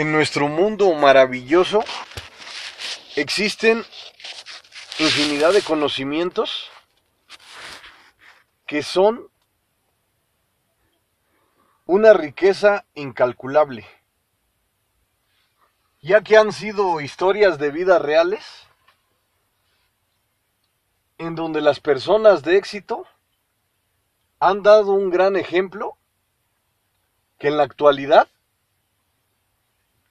En nuestro mundo maravilloso existen infinidad de conocimientos que son una riqueza incalculable, ya que han sido historias de vida reales en donde las personas de éxito han dado un gran ejemplo que en la actualidad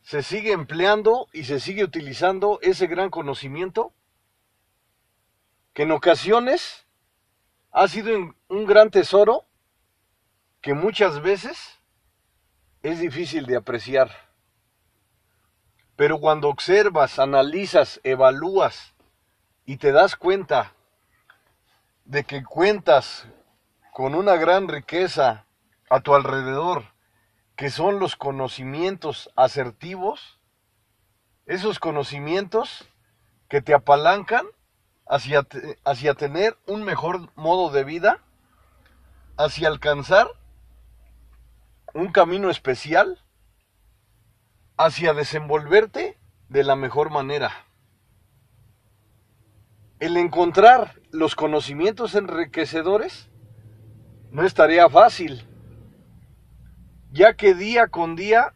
se sigue empleando y se sigue utilizando ese gran conocimiento que en ocasiones ha sido un gran tesoro que muchas veces es difícil de apreciar. Pero cuando observas, analizas, evalúas y te das cuenta de que cuentas con una gran riqueza a tu alrededor, que son los conocimientos asertivos, esos conocimientos que te apalancan hacia, hacia tener un mejor modo de vida, hacia alcanzar un camino especial, hacia desenvolverte de la mejor manera. El encontrar los conocimientos enriquecedores no es tarea fácil ya que día con día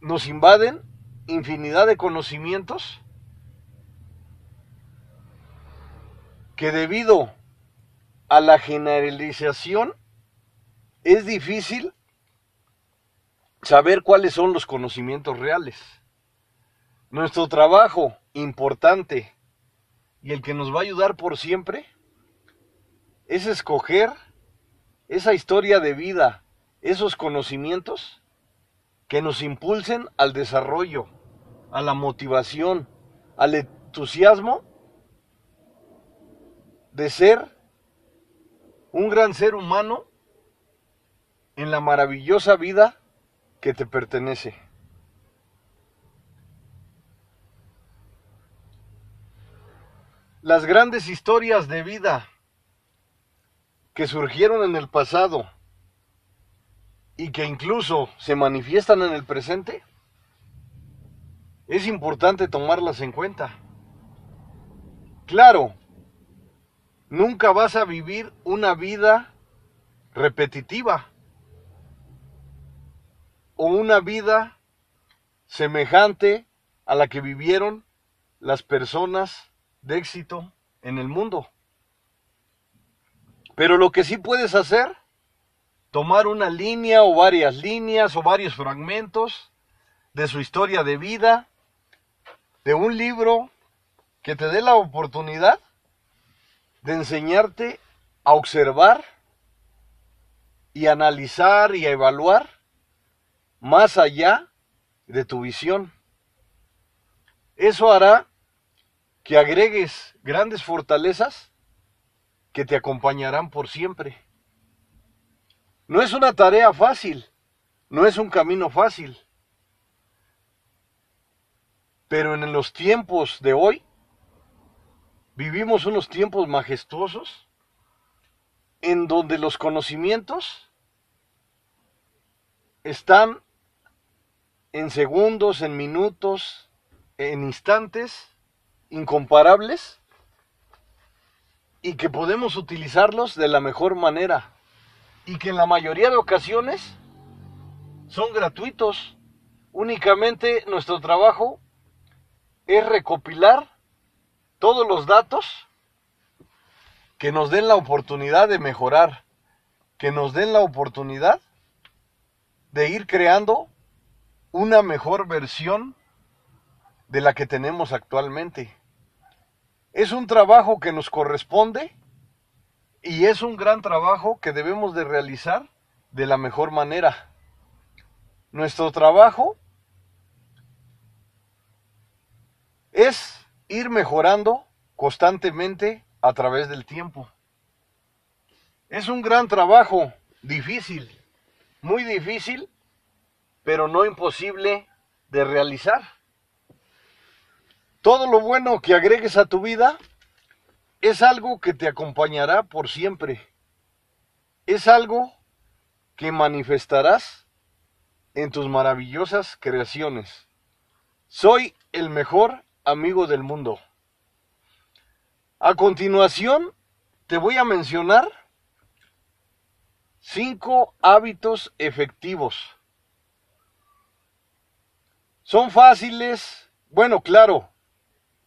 nos invaden infinidad de conocimientos que debido a la generalización es difícil saber cuáles son los conocimientos reales. Nuestro trabajo importante y el que nos va a ayudar por siempre es escoger esa historia de vida esos conocimientos que nos impulsen al desarrollo, a la motivación, al entusiasmo de ser un gran ser humano en la maravillosa vida que te pertenece. Las grandes historias de vida que surgieron en el pasado y que incluso se manifiestan en el presente, es importante tomarlas en cuenta. Claro, nunca vas a vivir una vida repetitiva o una vida semejante a la que vivieron las personas de éxito en el mundo. Pero lo que sí puedes hacer tomar una línea o varias líneas o varios fragmentos de su historia de vida, de un libro que te dé la oportunidad de enseñarte a observar y analizar y a evaluar más allá de tu visión. Eso hará que agregues grandes fortalezas que te acompañarán por siempre. No es una tarea fácil, no es un camino fácil. Pero en los tiempos de hoy, vivimos unos tiempos majestuosos en donde los conocimientos están en segundos, en minutos, en instantes incomparables y que podemos utilizarlos de la mejor manera y que en la mayoría de ocasiones son gratuitos. Únicamente nuestro trabajo es recopilar todos los datos que nos den la oportunidad de mejorar, que nos den la oportunidad de ir creando una mejor versión de la que tenemos actualmente. Es un trabajo que nos corresponde y es un gran trabajo que debemos de realizar de la mejor manera. Nuestro trabajo es ir mejorando constantemente a través del tiempo. Es un gran trabajo, difícil, muy difícil, pero no imposible de realizar. Todo lo bueno que agregues a tu vida es algo que te acompañará por siempre. Es algo que manifestarás en tus maravillosas creaciones. Soy el mejor amigo del mundo. A continuación, te voy a mencionar cinco hábitos efectivos. Son fáciles, bueno, claro,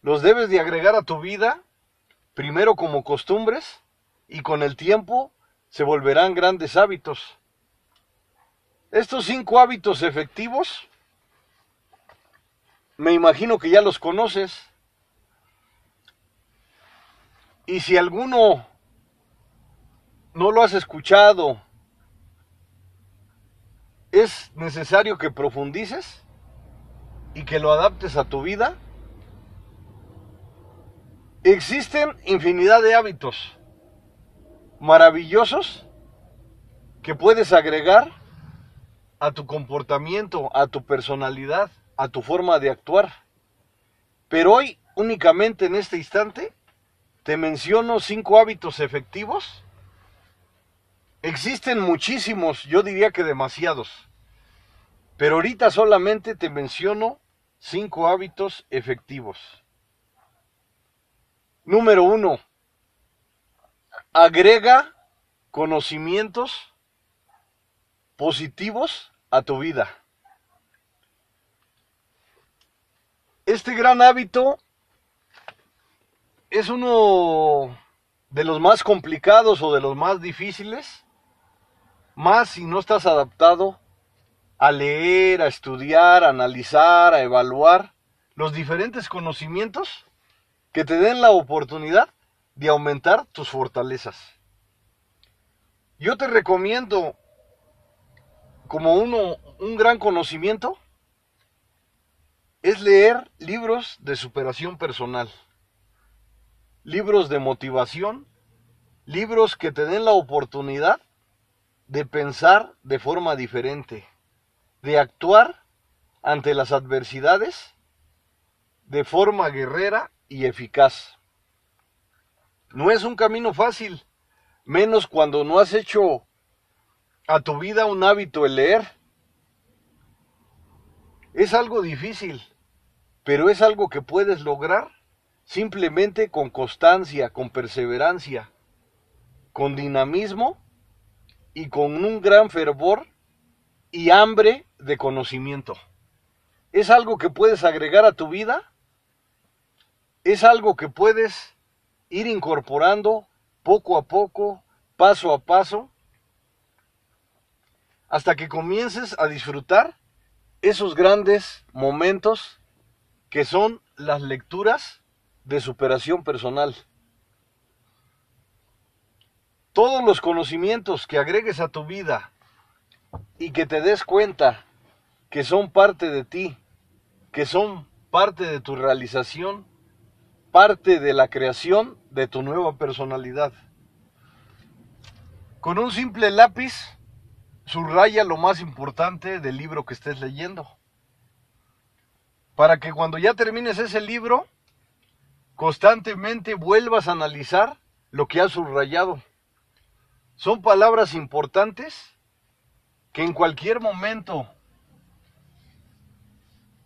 los debes de agregar a tu vida, primero como costumbres, y con el tiempo se volverán grandes hábitos. Estos cinco hábitos efectivos, me imagino que ya los conoces. Y si alguno no lo has escuchado, es necesario que profundices y que lo adaptes a tu vida. Existen infinidad de hábitos maravillosos que puedes agregar a tu comportamiento, a tu personalidad, a tu forma de actuar. Pero hoy, únicamente en este instante, te menciono cinco hábitos efectivos. Existen muchísimos, yo diría que demasiados. Pero ahorita solamente te menciono cinco hábitos efectivos. Número uno, agrega conocimientos positivos a tu vida. Este gran hábito es uno de los más complicados o de los más difíciles, más si no estás adaptado a leer, a estudiar, a analizar, a evaluar los diferentes conocimientos que te den la oportunidad de aumentar tus fortalezas. Yo te recomiendo como uno un gran conocimiento es leer libros de superación personal libros de motivación, libros que te den la oportunidad de pensar de forma diferente, de actuar ante las adversidades de forma guerrera y eficaz. No es un camino fácil, menos cuando no has hecho a tu vida un hábito el leer. Es algo difícil, pero es algo que puedes lograr simplemente con constancia, con perseverancia, con dinamismo y con un gran fervor y hambre de conocimiento. Es algo que puedes agregar a tu vida, es algo que puedes ir incorporando poco a poco, paso a paso, hasta que comiences a disfrutar esos grandes momentos que son las lecturas de superación personal. Todos los conocimientos que agregues a tu vida y que te des cuenta que son parte de ti, que son parte de tu realización, parte de la creación de tu nueva personalidad. Con un simple lápiz, subraya lo más importante del libro que estés leyendo. Para que cuando ya termines ese libro, constantemente vuelvas a analizar lo que has subrayado. Son palabras importantes que en cualquier momento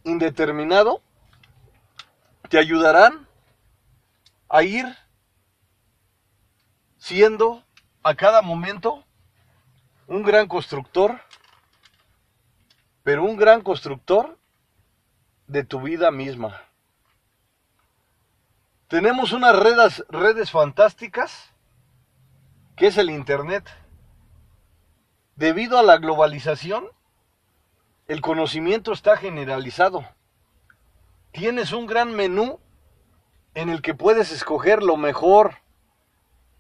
indeterminado te ayudarán a ir siendo a cada momento un gran constructor, pero un gran constructor de tu vida misma. Tenemos unas redes, redes fantásticas, que es el Internet. Debido a la globalización, el conocimiento está generalizado. Tienes un gran menú en el que puedes escoger lo mejor,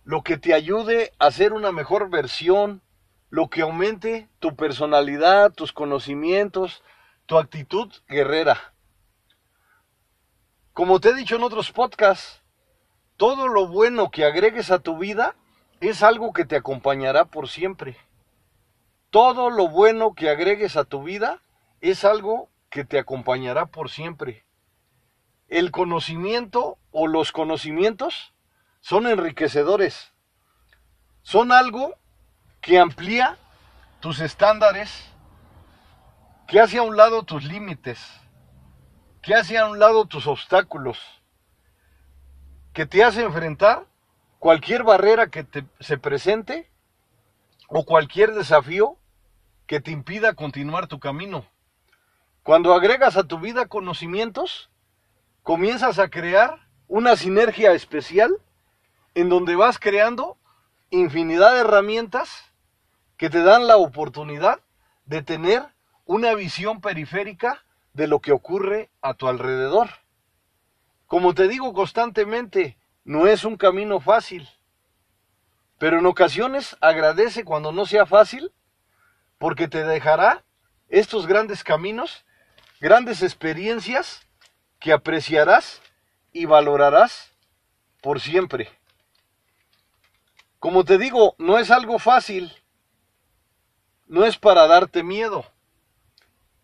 lo que te ayude a ser una mejor versión, lo que aumente tu personalidad, tus conocimientos, tu actitud guerrera. Como te he dicho en otros podcasts, todo lo bueno que agregues a tu vida es algo que te acompañará por siempre. Todo lo bueno que agregues a tu vida es algo que te acompañará por siempre. El conocimiento o los conocimientos son enriquecedores. Son algo que amplía tus estándares, que hace a un lado tus límites, que hace a un lado tus obstáculos, que te hace enfrentar cualquier barrera que te, se presente o cualquier desafío que te impida continuar tu camino. Cuando agregas a tu vida conocimientos, comienzas a crear una sinergia especial en donde vas creando infinidad de herramientas que te dan la oportunidad de tener una visión periférica de lo que ocurre a tu alrededor. Como te digo constantemente, no es un camino fácil, pero en ocasiones agradece cuando no sea fácil, porque te dejará estos grandes caminos, grandes experiencias que apreciarás y valorarás por siempre. Como te digo, no es algo fácil, no es para darte miedo,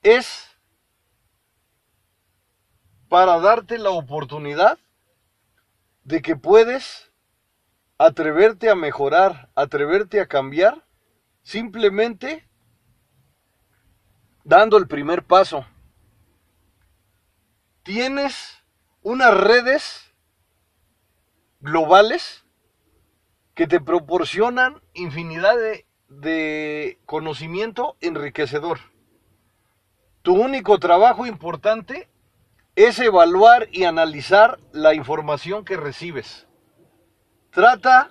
es para darte la oportunidad de que puedes atreverte a mejorar, atreverte a cambiar, simplemente dando el primer paso. Tienes unas redes globales que te proporcionan infinidad de, de conocimiento enriquecedor. Tu único trabajo importante es evaluar y analizar la información que recibes. Trata,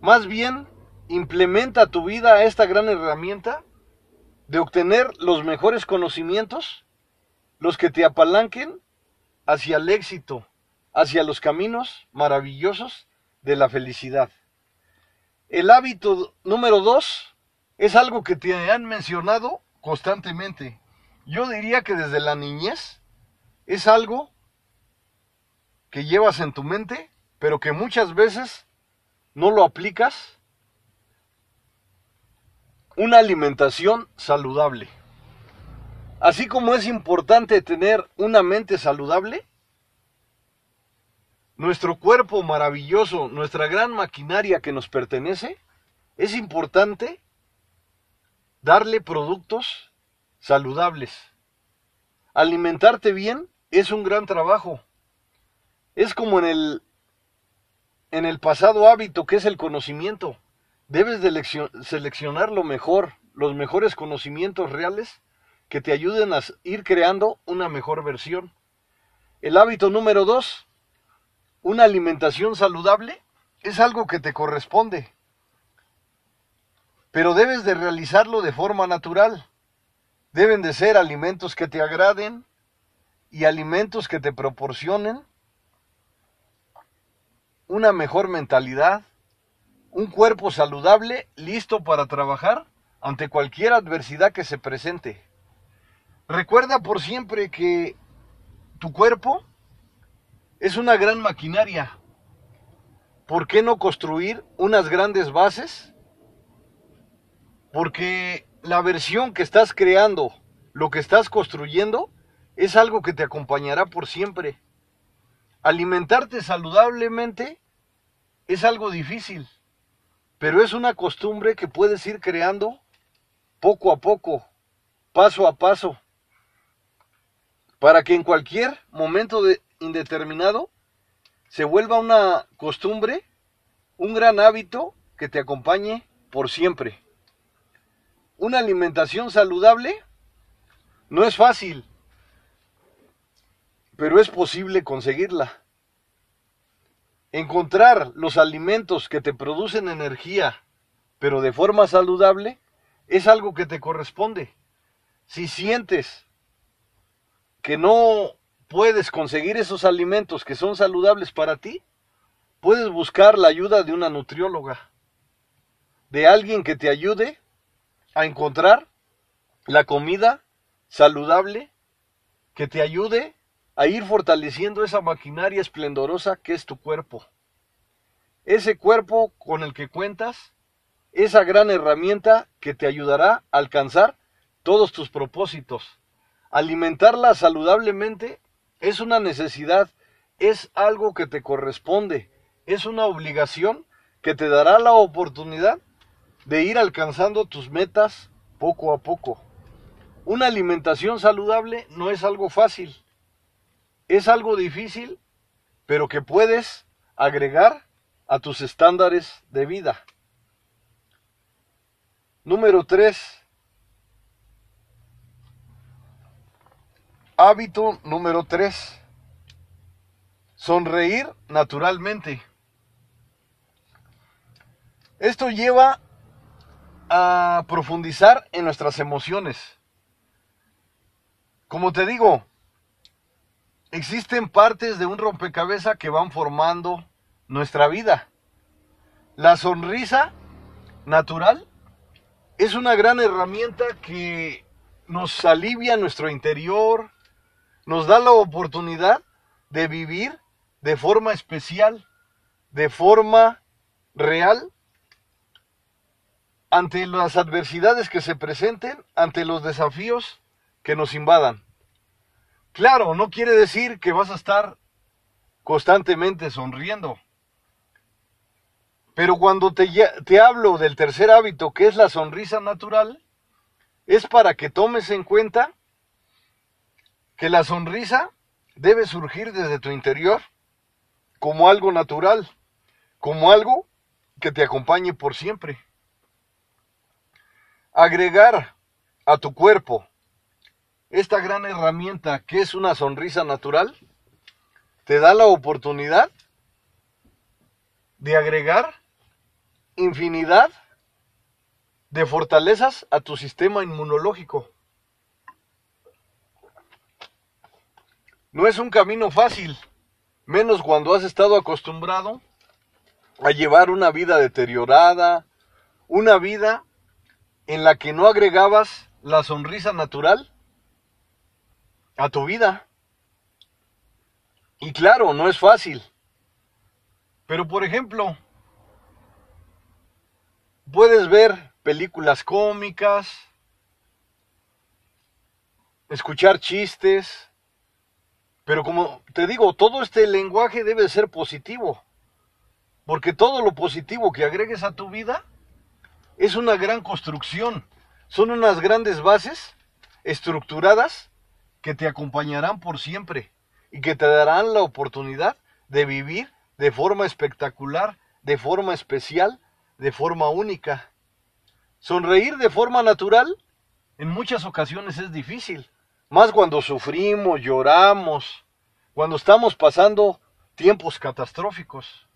más bien, implementa tu vida esta gran herramienta de obtener los mejores conocimientos, los que te apalanquen hacia el éxito, hacia los caminos maravillosos de la felicidad. El hábito número dos es algo que te han mencionado constantemente. Yo diría que desde la niñez es algo que llevas en tu mente, pero que muchas veces no lo aplicas. Una alimentación saludable. Así como es importante tener una mente saludable, nuestro cuerpo maravilloso, nuestra gran maquinaria que nos pertenece, es importante darle productos saludables. Alimentarte bien es un gran trabajo. Es como en el en el pasado hábito que es el conocimiento. Debes de seleccionar lo mejor, los mejores conocimientos reales que te ayuden a ir creando una mejor versión. El hábito número dos, una alimentación saludable es algo que te corresponde, pero debes de realizarlo de forma natural. Deben de ser alimentos que te agraden y alimentos que te proporcionen una mejor mentalidad, un cuerpo saludable listo para trabajar ante cualquier adversidad que se presente. Recuerda por siempre que tu cuerpo es una gran maquinaria. ¿Por qué no construir unas grandes bases? Porque la versión que estás creando, lo que estás construyendo, es algo que te acompañará por siempre. Alimentarte saludablemente es algo difícil, pero es una costumbre que puedes ir creando poco a poco, paso a paso, para que en cualquier momento de, indeterminado se vuelva una costumbre, un gran hábito que te acompañe por siempre. Una alimentación saludable no es fácil, pero es posible conseguirla. Encontrar los alimentos que te producen energía, pero de forma saludable, es algo que te corresponde. Si sientes que no puedes conseguir esos alimentos que son saludables para ti, puedes buscar la ayuda de una nutrióloga, de alguien que te ayude a encontrar la comida saludable que te ayude a ir fortaleciendo esa maquinaria esplendorosa que es tu cuerpo. Ese cuerpo con el que cuentas, esa gran herramienta que te ayudará a alcanzar todos tus propósitos. Alimentarla saludablemente es una necesidad, es algo que te corresponde, es una obligación que te dará la oportunidad de ir alcanzando tus metas poco a poco. Una alimentación saludable no es algo fácil. Es algo difícil, pero que puedes agregar a tus estándares de vida. Número 3. Hábito número 3. Sonreír naturalmente. Esto lleva a profundizar en nuestras emociones. Como te digo, existen partes de un rompecabezas que van formando nuestra vida. La sonrisa natural es una gran herramienta que nos alivia nuestro interior, nos da la oportunidad de vivir de forma especial, de forma real, ante las adversidades que se presenten, ante los desafíos que nos invadan. Claro, no quiere decir que vas a estar constantemente sonriendo. Pero cuando te, te, hablo del tercer hábito, que es la sonrisa natural, es para que tomes en cuenta que la sonrisa debe surgir desde tu interior como algo natural, como algo que te acompañe por siempre. Agregar a tu cuerpo esta gran herramienta que es una sonrisa natural, te da la oportunidad de agregar infinidad de fortalezas a tu sistema inmunológico. No es un camino fácil, menos cuando has estado acostumbrado a llevar una vida deteriorada, una vida en la que no agregabas la sonrisa natural a tu vida. Y claro, no es fácil. Pero por ejemplo, puedes ver películas cómicas, escuchar chistes, pero como te digo, todo este lenguaje debe ser positivo, porque todo lo positivo que agregues a tu vida es una gran construcción, son unas grandes bases estructuradas que te acompañarán por siempre y que te darán la oportunidad de vivir de forma espectacular, de forma especial de forma única. Sonreír de forma natural en muchas ocasiones es difícil, más cuando sufrimos, lloramos, cuando estamos pasando tiempos catastróficos.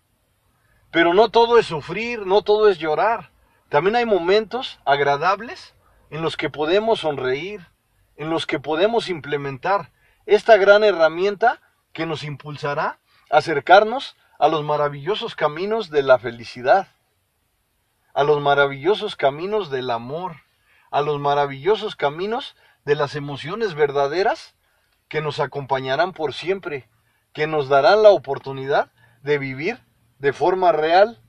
Pero no todo es sufrir, no todo es llorar. También hay momentos agradables en los que podemos sonreír, en los que podemos implementar esta gran herramienta que nos impulsará a acercarnos a los maravillosos caminos de la felicidad a los maravillosos caminos del amor, a los maravillosos caminos de las emociones verdaderas que nos acompañarán por siempre, que nos darán la oportunidad de vivir de forma real,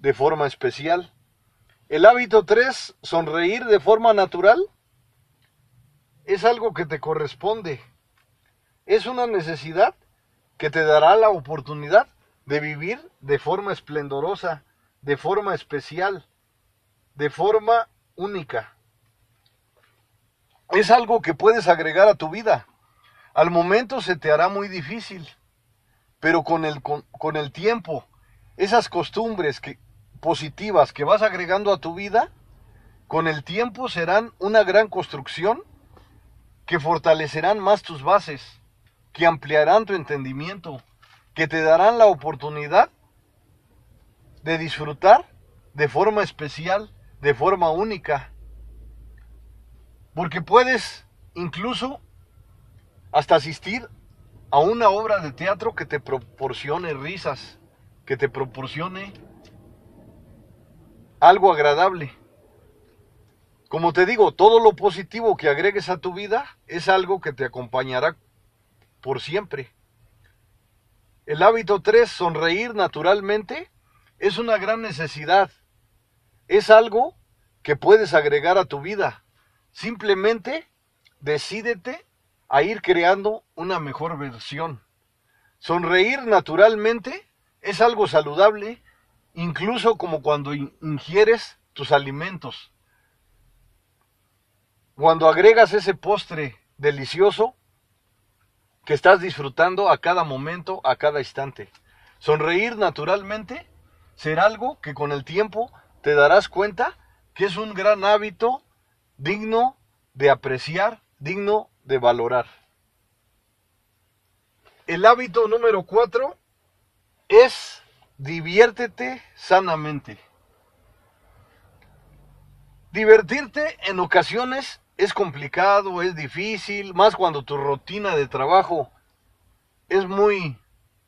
de forma especial. El hábito 3, sonreír de forma natural, es algo que te corresponde. Es una necesidad que te dará la oportunidad de vivir de forma esplendorosa, de forma especial, de forma única. Es algo que puedes agregar a tu vida. Al momento se te hará muy difícil, pero con el, con, el tiempo, esas costumbres que, positivas que vas agregando a tu vida, con el tiempo serán una gran construcción que fortalecerán más tus bases, que ampliarán tu entendimiento, que te darán la oportunidad de disfrutar de forma especial, de forma única. Porque puedes incluso hasta asistir a una obra de teatro que te proporcione risas, que te proporcione algo agradable. Como te digo, todo lo positivo que agregues a tu vida es algo que te acompañará por siempre. El hábito 3, sonreír naturalmente, es una gran necesidad. Es algo que puedes agregar a tu vida. Simplemente decídete a ir creando una mejor versión. Sonreír naturalmente es algo saludable, incluso como cuando ingieres tus alimentos. cuando agregas ese postre delicioso que estás disfrutando a cada momento, a cada instante. Sonreír naturalmente será algo que con el tiempo te darás cuenta que es un gran hábito digno de apreciar, digno de valorar. El hábito número cuatro es diviértete sanamente. Divertirte en ocasiones es complicado, es difícil, más cuando tu rutina de trabajo es muy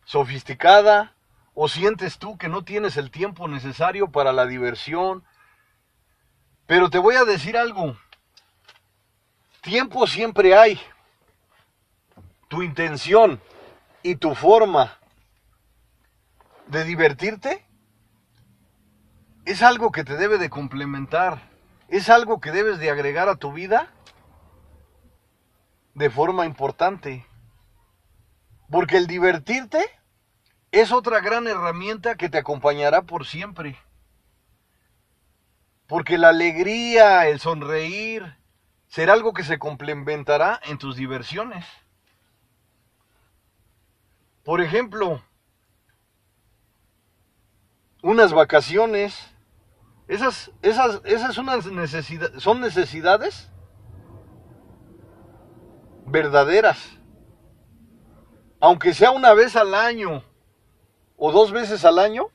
sofisticada o sientes tú que no tienes el tiempo necesario para la diversión. Pero te voy a decir algo, tiempo siempre hay. Tu intención y tu forma de divertirte es algo que te debe de complementar es algo que debes de agregar a tu vida de forma importante. Porque el divertirte es otra gran herramienta que te acompañará por siempre. Porque la alegría, el sonreír, será algo que se complementará en tus diversiones. Por ejemplo, unas vacaciones esas, esas, esas son necesidades verdaderas. Aunque sea una vez al año o dos veces al año,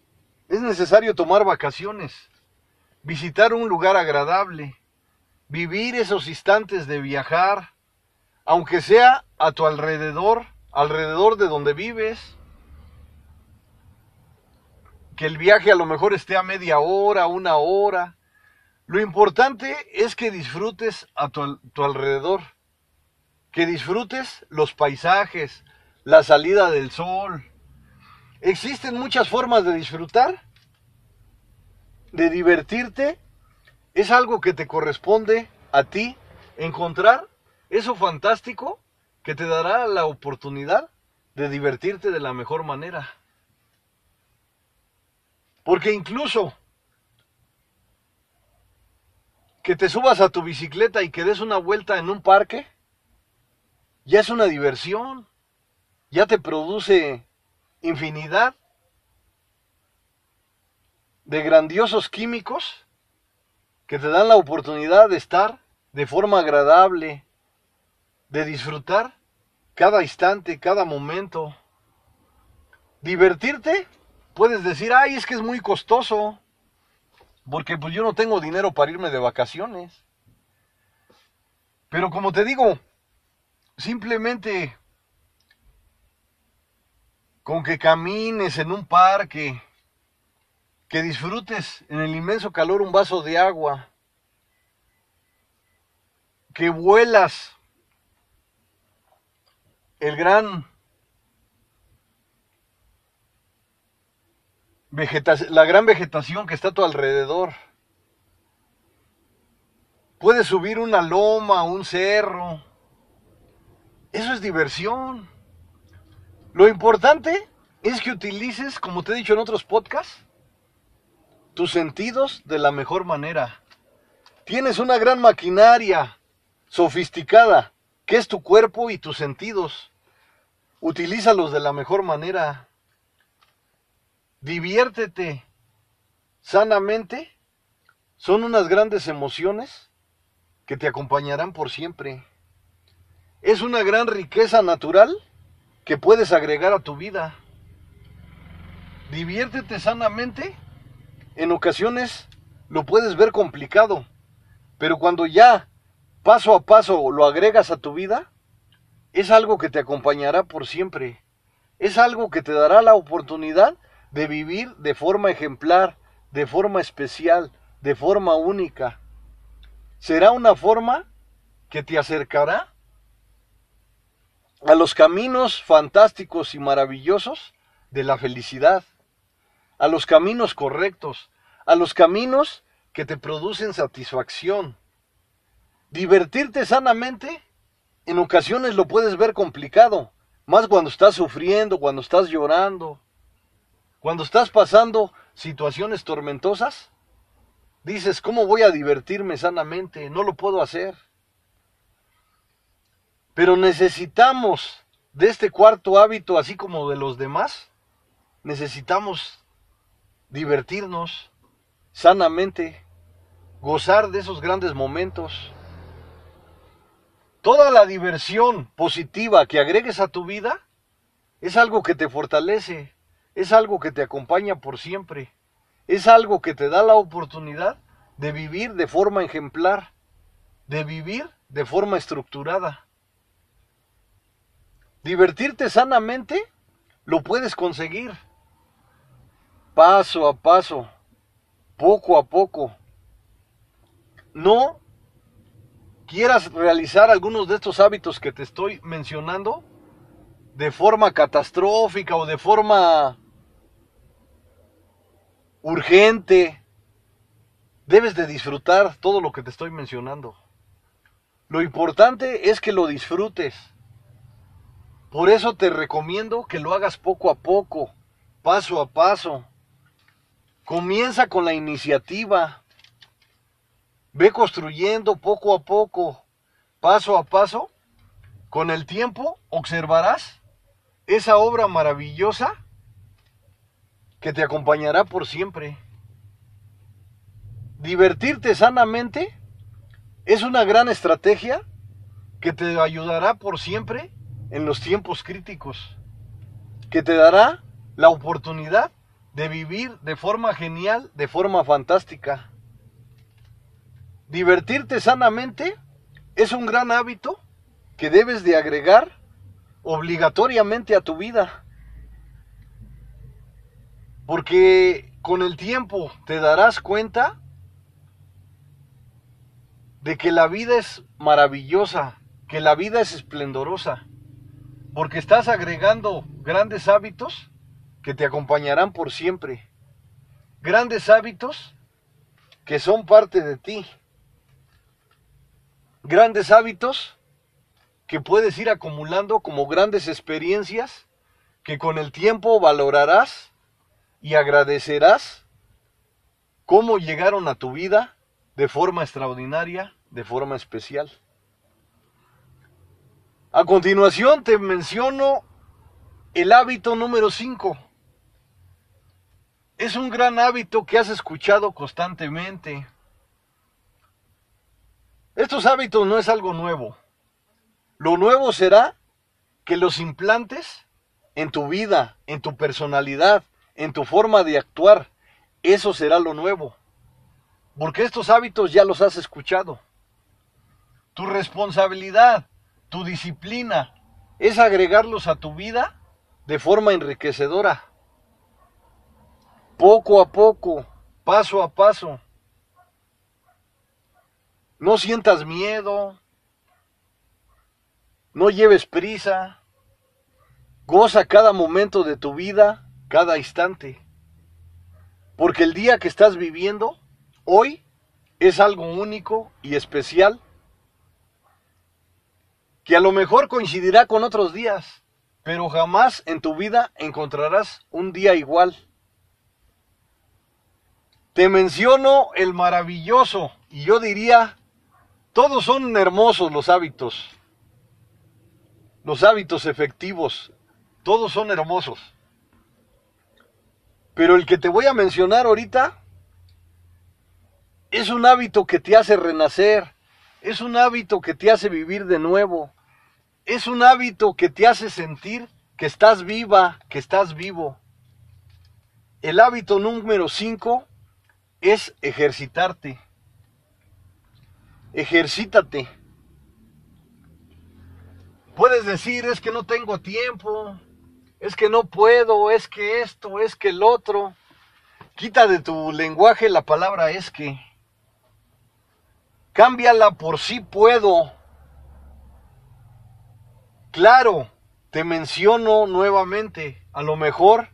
es necesario tomar vacaciones, visitar un lugar agradable, vivir esos instantes de viajar, aunque sea a tu alrededor, alrededor de donde vives, que el viaje a lo mejor esté a media hora, una hora. Lo importante es que disfrutes a tu, tu alrededor, que disfrutes los paisajes, la salida del sol. Existen muchas formas de disfrutar, de divertirte. Es algo que te corresponde a ti encontrar eso fantástico que te dará la oportunidad de divertirte de la mejor manera. Porque incluso que te subas a tu bicicleta y que des una vuelta en un parque, ya es una diversión, ya te produce infinidad de grandiosos químicos que te dan la oportunidad de estar de forma agradable, de disfrutar cada instante, cada momento, divertirte puedes decir, ay, es que es muy costoso, porque pues yo no tengo dinero para irme de vacaciones. Pero como te digo, simplemente con que camines en un parque, que disfrutes en el inmenso calor un vaso de agua, que vuelas el gran la gran vegetación que está a tu alrededor. Puedes subir una loma, un cerro. Eso es diversión. Lo importante es que utilices, como te he dicho en otros podcasts, tus sentidos de la mejor manera. Tienes una gran maquinaria sofisticada, que es tu cuerpo y tus sentidos. Utilízalos de la mejor manera diviértete sanamente, son unas grandes emociones que te acompañarán por siempre. Es una gran riqueza natural que puedes agregar a tu vida. Diviértete sanamente, en ocasiones lo puedes ver complicado, pero cuando ya paso a paso lo agregas a tu vida, es algo que te acompañará por siempre. Es algo que te dará la oportunidad de vivir de forma ejemplar, de forma especial, de forma única. Será una forma que te acercará a los caminos fantásticos y maravillosos de la felicidad, a los caminos correctos, a los caminos que te producen satisfacción. Divertirte sanamente en ocasiones lo puedes ver complicado, más cuando estás sufriendo, cuando estás llorando, cuando estás pasando situaciones tormentosas, dices, ¿cómo voy a divertirme sanamente? No lo puedo hacer. Pero necesitamos de este cuarto hábito, así como de los demás, necesitamos divertirnos sanamente, gozar de esos grandes momentos. Toda la diversión positiva que agregues a tu vida es algo que te fortalece, es algo que te acompaña por siempre, es algo que te da la oportunidad de vivir de forma ejemplar, de vivir de forma estructurada. Divertirte sanamente lo puedes conseguir paso a paso, poco a poco. No quieras realizar algunos de estos hábitos que te estoy mencionando de forma catastrófica o de forma urgente. Debes de disfrutar todo lo que te estoy mencionando. Lo importante es que lo disfrutes. Por eso te recomiendo que lo hagas poco a poco, paso a paso. Comienza con la iniciativa. Ve construyendo poco a poco, paso a paso. Con el tiempo observarás esa obra maravillosa que te acompañará por siempre. Divertirte sanamente es una gran estrategia que te ayudará por siempre en los tiempos críticos, que te dará la oportunidad de vivir de forma genial, de forma fantástica. Divertirte sanamente es un gran hábito que debes de agregar obligatoriamente a tu vida. Porque con el tiempo te darás cuenta de que la vida es maravillosa, que la vida es esplendorosa, porque estás agregando grandes hábitos que te acompañarán por siempre, grandes hábitos que son parte de ti, grandes hábitos que puedes ir acumulando como grandes experiencias que con el tiempo valorarás y agradecerás cómo llegaron a tu vida de forma extraordinaria, de forma especial. A continuación te menciono el hábito número 5. Es un gran hábito que has escuchado constantemente. Estos hábitos no es algo nuevo. Lo nuevo será que los implantes en tu vida, en tu personalidad, en tu forma de actuar. Eso será lo nuevo. Porque estos hábitos ya los has escuchado. Tu responsabilidad, tu disciplina, es agregarlos a tu vida de forma enriquecedora. Poco a poco, paso a paso. No sientas miedo. No lleves prisa. Goza cada momento de tu vida, cada instante. Porque el día que estás viviendo Hoy es algo único y especial que a lo mejor coincidirá con otros días, pero jamás en tu vida encontrarás un día igual. Te menciono el maravilloso y yo diría, todos son hermosos los hábitos, los hábitos efectivos, todos son hermosos. Pero el que te voy a mencionar ahorita es un hábito que te hace renacer, es un hábito que te hace vivir de nuevo, es un hábito que te hace sentir que estás viva, que estás vivo. El hábito número 5 es ejercitarte. Ejercítate. Puedes decir, es que no tengo tiempo, es que no puedo, es que esto, es que el otro. Quita de tu lenguaje la palabra es que. Cámbiala por sí puedo. Claro, te menciono nuevamente. A lo mejor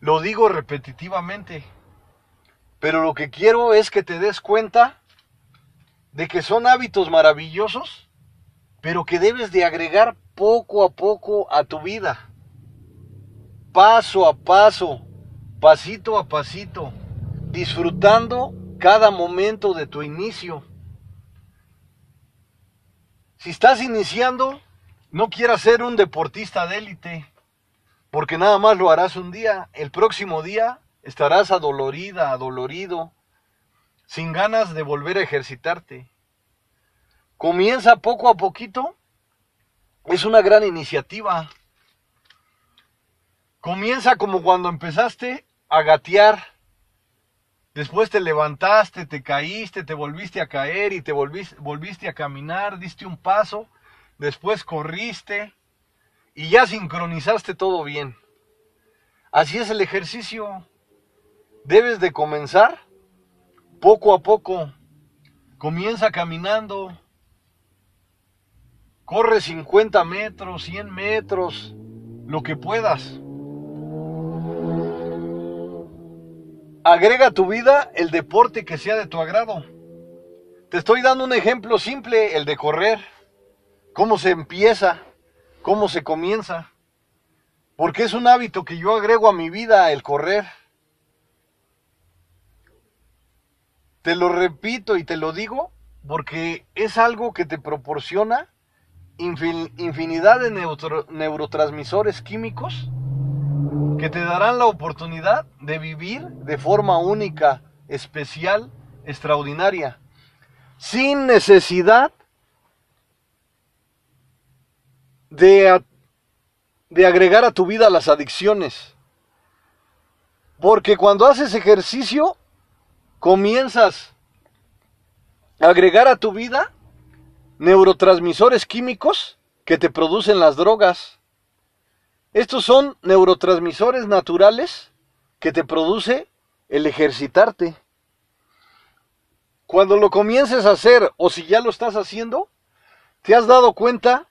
lo digo repetitivamente. Pero lo que quiero es que te des cuenta de que son hábitos maravillosos, pero que debes de agregar poco a poco a tu vida. Paso a paso, pasito a pasito, disfrutando cada momento de tu inicio. Si estás iniciando, no quieras ser un deportista de élite, porque nada más lo harás un día. El próximo día estarás adolorida, adolorido, sin ganas de volver a ejercitarte. Comienza poco a poquito. Es una gran iniciativa. Comienza como cuando empezaste a gatear. Después te levantaste, te caíste, te volviste a caer y te volviste, volviste a caminar, diste un paso, después corriste y ya sincronizaste todo bien. Así es el ejercicio. Debes de comenzar poco a poco. Comienza caminando. Corre 50 metros, 100 metros, lo que puedas. Agrega a tu vida el deporte que sea de tu agrado. Te estoy dando un ejemplo simple, el de correr. Cómo se empieza, cómo se comienza. Porque es un hábito que yo agrego a mi vida, el correr. Te lo repito y te lo digo porque es algo que te proporciona infinidad de neurotransmisores químicos que te darán la oportunidad de vivir de forma única, especial, extraordinaria, sin necesidad de, de agregar a tu vida las adicciones. Porque cuando haces ejercicio, comienzas a agregar a tu vida neurotransmisores químicos que te producen las drogas. Estos son neurotransmisores naturales que te produce el ejercitarte. Cuando lo comiences a hacer o si ya lo estás haciendo, te has dado cuenta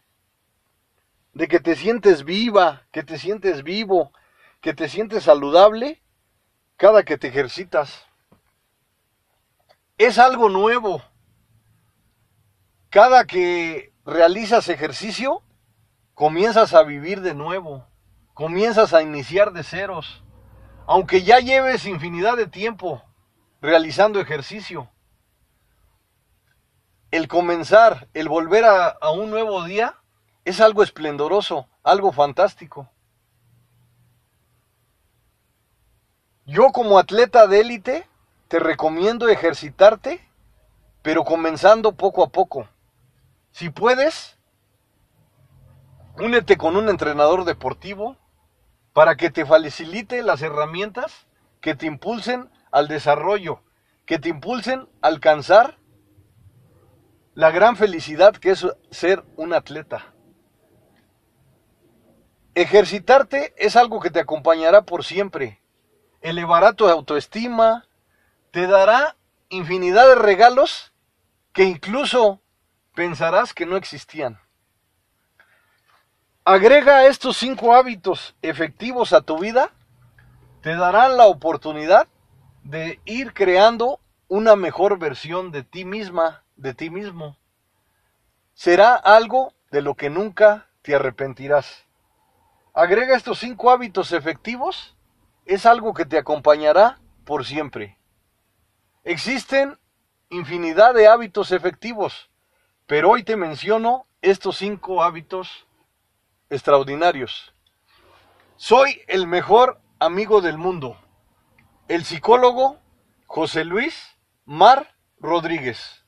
de que te sientes viva, que te sientes vivo, que te sientes saludable cada que te ejercitas. Es algo nuevo. Cada que realizas ejercicio, comienzas a vivir de nuevo comienzas a iniciar de ceros, aunque ya lleves infinidad de tiempo realizando ejercicio. El comenzar, el volver a, un nuevo día, es algo esplendoroso, algo fantástico. Yo como atleta de élite te recomiendo ejercitarte, pero comenzando poco a poco. Si puedes, únete con un entrenador deportivo, para que te facilite las herramientas que te impulsen al desarrollo, que te impulsen a alcanzar la gran felicidad que es ser un atleta. Ejercitarte es algo que te acompañará por siempre, elevará tu autoestima, te dará infinidad de regalos que incluso pensarás que no existían. Agrega estos cinco hábitos efectivos a tu vida, te darán la oportunidad de ir creando una mejor versión de ti misma, de ti mismo. Será algo de lo que nunca te arrepentirás. Agrega estos cinco hábitos efectivos, es algo que te acompañará por siempre. Existen infinidad de hábitos efectivos, pero hoy te menciono estos cinco hábitos extraordinarios. Soy el mejor amigo del mundo, el psicólogo José Luis Mar Rodríguez.